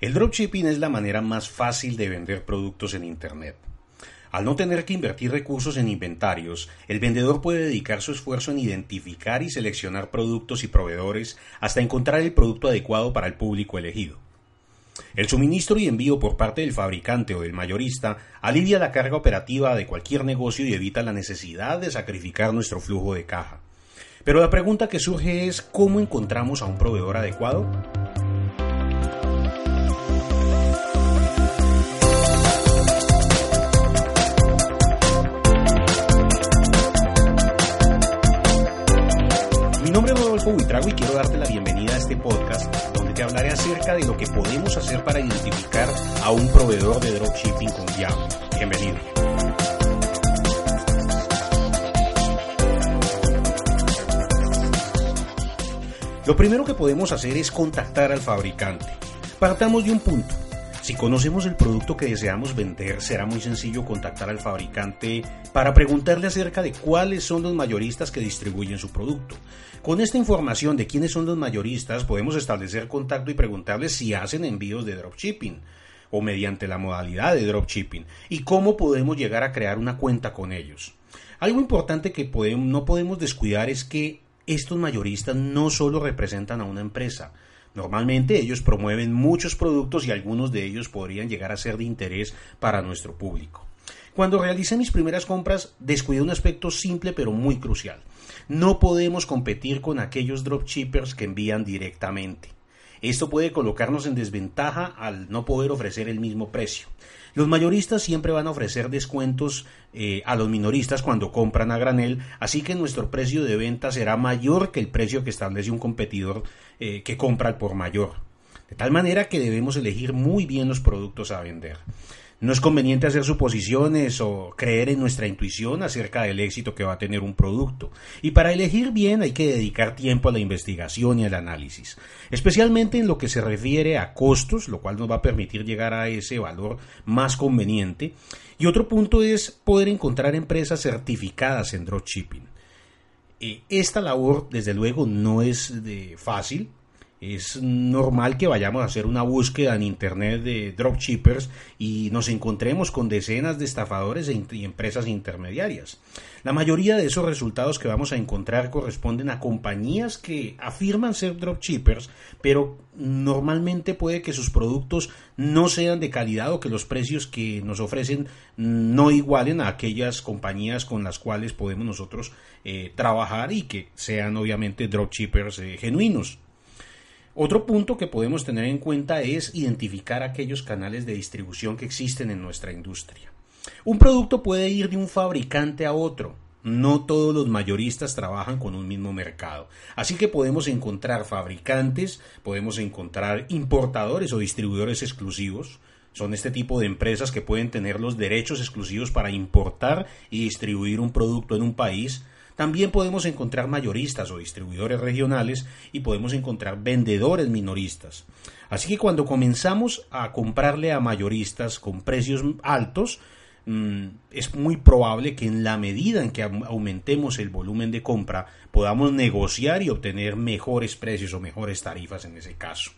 El dropshipping es la manera más fácil de vender productos en Internet. Al no tener que invertir recursos en inventarios, el vendedor puede dedicar su esfuerzo en identificar y seleccionar productos y proveedores hasta encontrar el producto adecuado para el público elegido. El suministro y envío por parte del fabricante o del mayorista alivia la carga operativa de cualquier negocio y evita la necesidad de sacrificar nuestro flujo de caja. Pero la pregunta que surge es ¿cómo encontramos a un proveedor adecuado? Rodolfo Buitrago y quiero darte la bienvenida a este podcast donde te hablaré acerca de lo que podemos hacer para identificar a un proveedor de dropshipping confiable. Bienvenido. Lo primero que podemos hacer es contactar al fabricante. Partamos de un punto. Si conocemos el producto que deseamos vender, será muy sencillo contactar al fabricante para preguntarle acerca de cuáles son los mayoristas que distribuyen su producto. Con esta información de quiénes son los mayoristas, podemos establecer contacto y preguntarles si hacen envíos de dropshipping o mediante la modalidad de dropshipping y cómo podemos llegar a crear una cuenta con ellos. Algo importante que no podemos descuidar es que estos mayoristas no solo representan a una empresa, Normalmente ellos promueven muchos productos y algunos de ellos podrían llegar a ser de interés para nuestro público. Cuando realicé mis primeras compras, descuidé un aspecto simple pero muy crucial. No podemos competir con aquellos dropshippers que envían directamente. Esto puede colocarnos en desventaja al no poder ofrecer el mismo precio. Los mayoristas siempre van a ofrecer descuentos eh, a los minoristas cuando compran a granel, así que nuestro precio de venta será mayor que el precio que establece un competidor eh, que compra por mayor. De tal manera que debemos elegir muy bien los productos a vender. No es conveniente hacer suposiciones o creer en nuestra intuición acerca del éxito que va a tener un producto. Y para elegir bien hay que dedicar tiempo a la investigación y al análisis, especialmente en lo que se refiere a costos, lo cual nos va a permitir llegar a ese valor más conveniente. Y otro punto es poder encontrar empresas certificadas en dropshipping. Eh, esta labor, desde luego, no es de fácil, es normal que vayamos a hacer una búsqueda en Internet de dropshippers y nos encontremos con decenas de estafadores e y empresas intermediarias. La mayoría de esos resultados que vamos a encontrar corresponden a compañías que afirman ser dropshippers, pero normalmente puede que sus productos no sean de calidad o que los precios que nos ofrecen no igualen a aquellas compañías con las cuales podemos nosotros eh, trabajar y que sean obviamente dropshippers eh, genuinos. Otro punto que podemos tener en cuenta es identificar aquellos canales de distribución que existen en nuestra industria. Un producto puede ir de un fabricante a otro. No todos los mayoristas trabajan con un mismo mercado. Así que podemos encontrar fabricantes, podemos encontrar importadores o distribuidores exclusivos. Son este tipo de empresas que pueden tener los derechos exclusivos para importar y distribuir un producto en un país también podemos encontrar mayoristas o distribuidores regionales y podemos encontrar vendedores minoristas. Así que cuando comenzamos a comprarle a mayoristas con precios altos, mm, es muy probable que en la medida en que aumentemos el volumen de compra podamos negociar y obtener mejores precios o mejores tarifas en ese caso.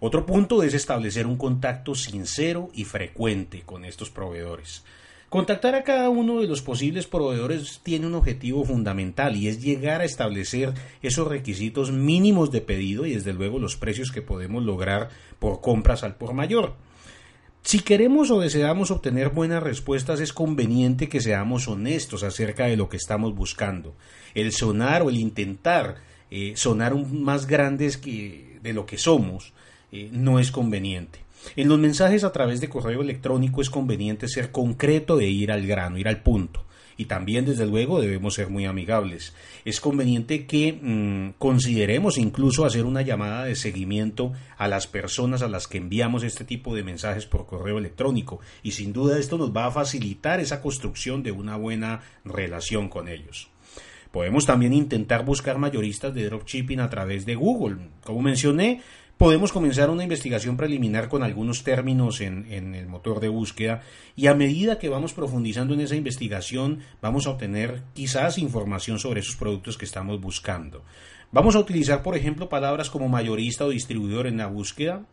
Otro punto es establecer un contacto sincero y frecuente con estos proveedores. Contactar a cada uno de los posibles proveedores tiene un objetivo fundamental y es llegar a establecer esos requisitos mínimos de pedido y desde luego los precios que podemos lograr por compras al por mayor. Si queremos o deseamos obtener buenas respuestas es conveniente que seamos honestos acerca de lo que estamos buscando. El sonar o el intentar eh, sonar más grandes que de lo que somos eh, no es conveniente. En los mensajes a través de correo electrónico es conveniente ser concreto e ir al grano, ir al punto. y también desde luego debemos ser muy amigables. Es conveniente que mm, consideremos incluso hacer una llamada de seguimiento a las personas a las que enviamos este tipo de mensajes por correo electrónico y sin duda esto nos va a facilitar esa construcción de una buena relación con ellos. Podemos también intentar buscar mayoristas de dropshipping a través de Google. Como mencioné, podemos comenzar una investigación preliminar con algunos términos en, el motor de búsqueda y a medida que vamos profundizando en esa investigación vamos a obtener quizás información sobre esos productos que estamos buscando. Vamos a utilizar, por ejemplo, palabras como mayorista o distribuidor en la búsqueda.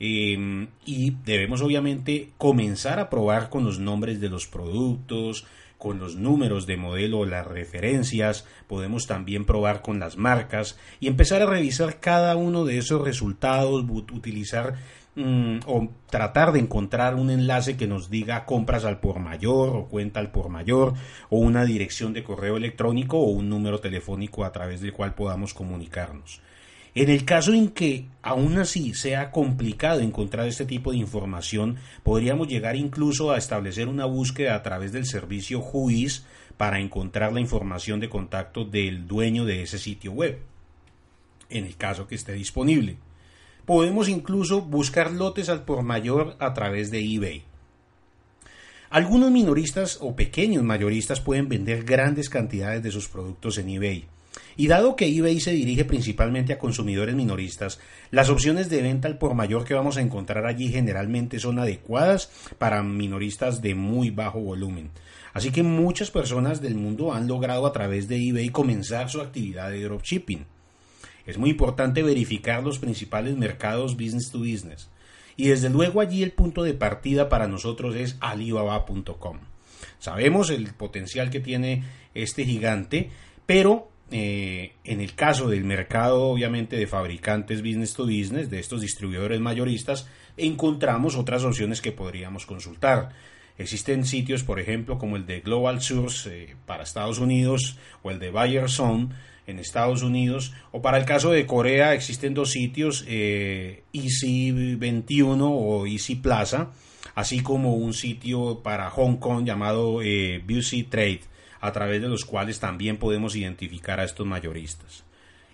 Em, y debemos obviamente comenzar a probar con los nombres de los productos, con los números de modelo, las referencias, podemos también probar con las marcas y empezar a revisar cada uno de esos resultados, utilizar mm, o tratar de encontrar un enlace que nos diga compras al por mayor o cuenta al por mayor o una dirección de correo electrónico o un número telefónico a través del cual podamos comunicarnos. En el caso en que aún así sea complicado encontrar este tipo de información, podríamos llegar incluso a establecer una búsqueda a través del servicio Whois para encontrar la información de contacto del dueño de ese sitio web, en el caso que esté disponible. Podemos incluso buscar lotes al por mayor a través de eBay. Algunos minoristas o pequeños mayoristas pueden vender grandes cantidades de sus productos en eBay. Y dado que eBay se dirige principalmente a consumidores minoristas, las opciones de venta al por mayor que vamos a encontrar allí generalmente son adecuadas para minoristas de muy bajo volumen. Así que muchas personas del mundo han logrado a través de eBay comenzar su actividad de dropshipping. Es muy importante verificar los principales mercados business to business. Y desde luego allí el punto de partida para nosotros es alibaba.com. Sabemos el potencial que tiene este gigante, pero eh, en el caso del mercado, obviamente, de fabricantes business to business, de estos distribuidores mayoristas, encontramos otras opciones que podríamos consultar. Existen sitios, por ejemplo, como el de Global Source eh, para Estados Unidos o el de Buyer Zone en Estados Unidos, o para el caso de Corea existen dos sitios, eh, Easy 21 o Easy Plaza, así como un sitio para Hong Kong llamado eh, Trade a través de los cuales también podemos identificar a estos mayoristas.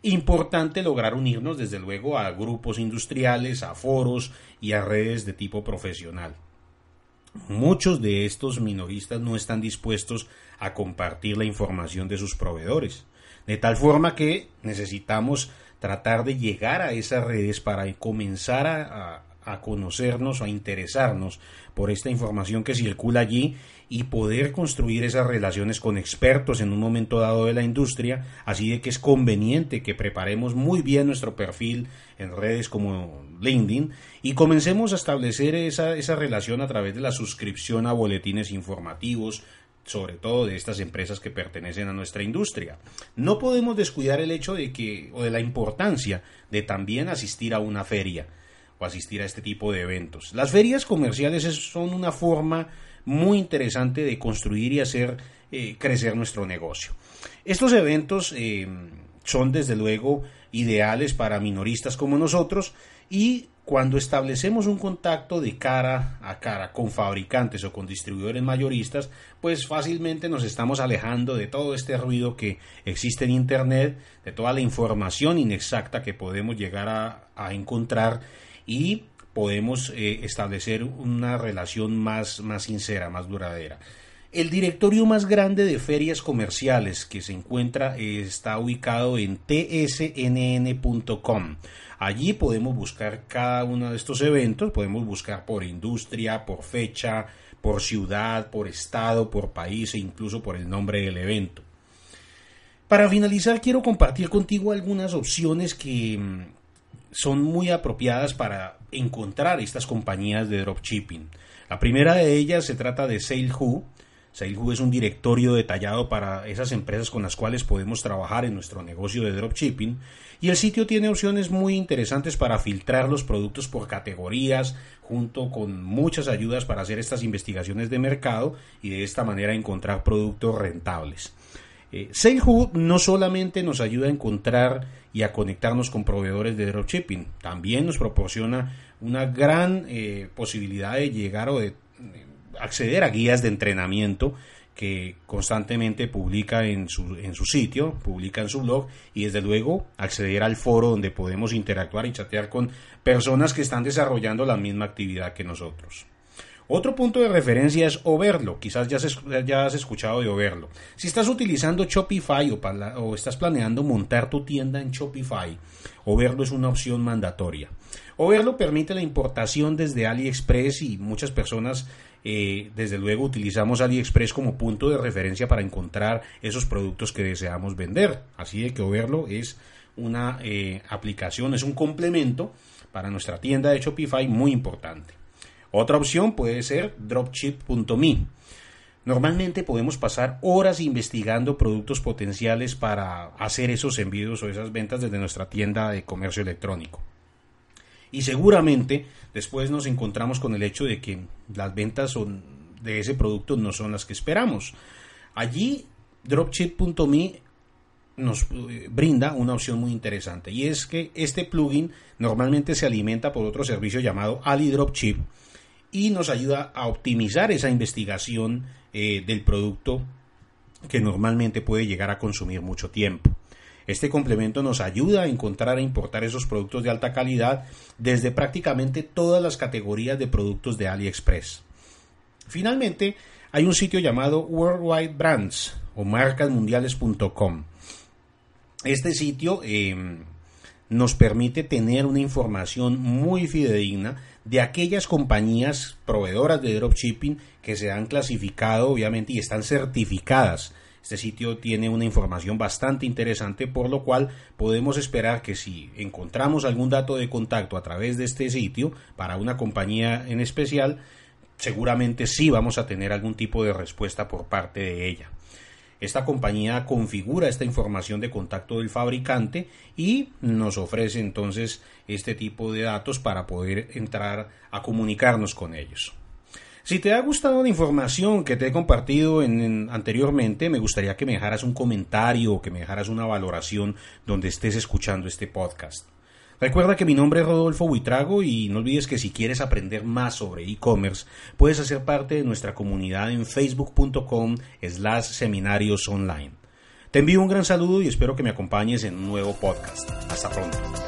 Importante lograr unirnos desde luego a grupos industriales, a foros y a redes de tipo profesional. Muchos de estos minoristas no están dispuestos a compartir la información de sus proveedores, de tal forma que necesitamos tratar de llegar a esas redes para comenzar a, a conocernos, a interesarnos por esta información que circula allí y poder construir esas relaciones con expertos en un momento dado de la industria, así de que es conveniente que preparemos muy bien nuestro perfil en redes como LinkedIn y comencemos a establecer esa, esa relación a través de la suscripción a boletines informativos, sobre todo de estas empresas que pertenecen a nuestra industria. No podemos descuidar el hecho de que o de la importancia de también asistir a una feria o asistir a este tipo de eventos. Las ferias comerciales son una forma muy interesante de construir y hacer eh, crecer nuestro negocio. Estos eventos eh, son desde luego ideales para minoristas como nosotros y cuando establecemos un contacto de cara a cara con fabricantes o con distribuidores mayoristas, pues fácilmente nos estamos alejando de todo este ruido que existe en Internet, de toda la información inexacta que podemos llegar a, a encontrar y podemos eh, establecer una relación más, más sincera, más duradera. El directorio más grande de ferias comerciales que se encuentra está ubicado en tsnn.com. Allí podemos buscar cada uno de estos eventos, podemos buscar por industria, por fecha, por ciudad, por estado, por país e incluso por el nombre del evento. Para finalizar, quiero compartir contigo algunas opciones que mm, son muy apropiadas para encontrar estas compañías de dropshipping. La primera de ellas se trata de SaleWho. SaleWho es un directorio detallado para esas empresas con las cuales podemos trabajar en nuestro negocio de dropshipping y el sitio tiene opciones muy interesantes para filtrar los productos por categorías junto con muchas ayudas para hacer estas investigaciones de mercado y de esta manera encontrar productos rentables. Eh, no solamente nos ayuda a encontrar y a conectarnos con proveedores de dropshipping, también nos proporciona una gran eh, posibilidad de llegar o de eh, acceder a guías de entrenamiento que constantemente publica en su, en su sitio, publica en su blog y desde luego acceder al foro donde podemos interactuar y chatear con personas que están desarrollando la misma actividad que nosotros. Otro punto de referencia es Overlo. Quizás ya has, escuchado de Overlo. Si estás utilizando Shopify o, o, estás planeando montar tu tienda en Shopify, Overlo es una opción mandatoria. Overlo permite la importación desde AliExpress y muchas personas eh, desde luego utilizamos AliExpress como punto de referencia para encontrar esos productos que deseamos vender. Así de que Overlo es una eh, aplicación, es un complemento para nuestra tienda de Shopify muy importante. Otra opción puede ser dropship.me. Normalmente podemos pasar horas investigando productos potenciales para hacer esos envíos o esas ventas desde nuestra tienda de comercio electrónico. Y seguramente después nos encontramos con el hecho de que las ventas de ese producto no son las que esperamos. Allí dropship.me nos eh, brinda una opción muy interesante y es que este plugin normalmente se alimenta por otro servicio llamado AliDropShip y nos ayuda a optimizar esa investigación eh, del producto que normalmente puede llegar a consumir mucho tiempo. Este complemento nos ayuda a encontrar e importar esos productos de alta calidad desde prácticamente todas las categorías de productos de AliExpress. Finalmente, hay un sitio llamado Worldwide Brands o marcasmundiales.com. Este sitio em, nos permite tener una información muy fidedigna de aquellas compañías proveedoras de dropshipping que se han clasificado obviamente y están certificadas. Este sitio tiene una información bastante interesante por lo cual podemos esperar que si encontramos algún dato de contacto a través de este sitio para una compañía en especial, seguramente sí vamos a tener algún tipo de respuesta por parte de ella. Esta compañía configura esta información de contacto del fabricante y nos ofrece entonces este tipo de datos para poder entrar a comunicarnos con ellos. Si te ha gustado la información que te he compartido anteriormente, me gustaría que me dejaras un comentario o que me dejaras una valoración donde estés escuchando este podcast. Recuerda que mi nombre es Rodolfo Buitrago y no olvides que si quieres aprender más sobre e-commerce, puedes hacer parte de nuestra comunidad en facebook.com slash seminarios online. Te envío un gran saludo y espero que me acompañes en un nuevo podcast. Hasta pronto.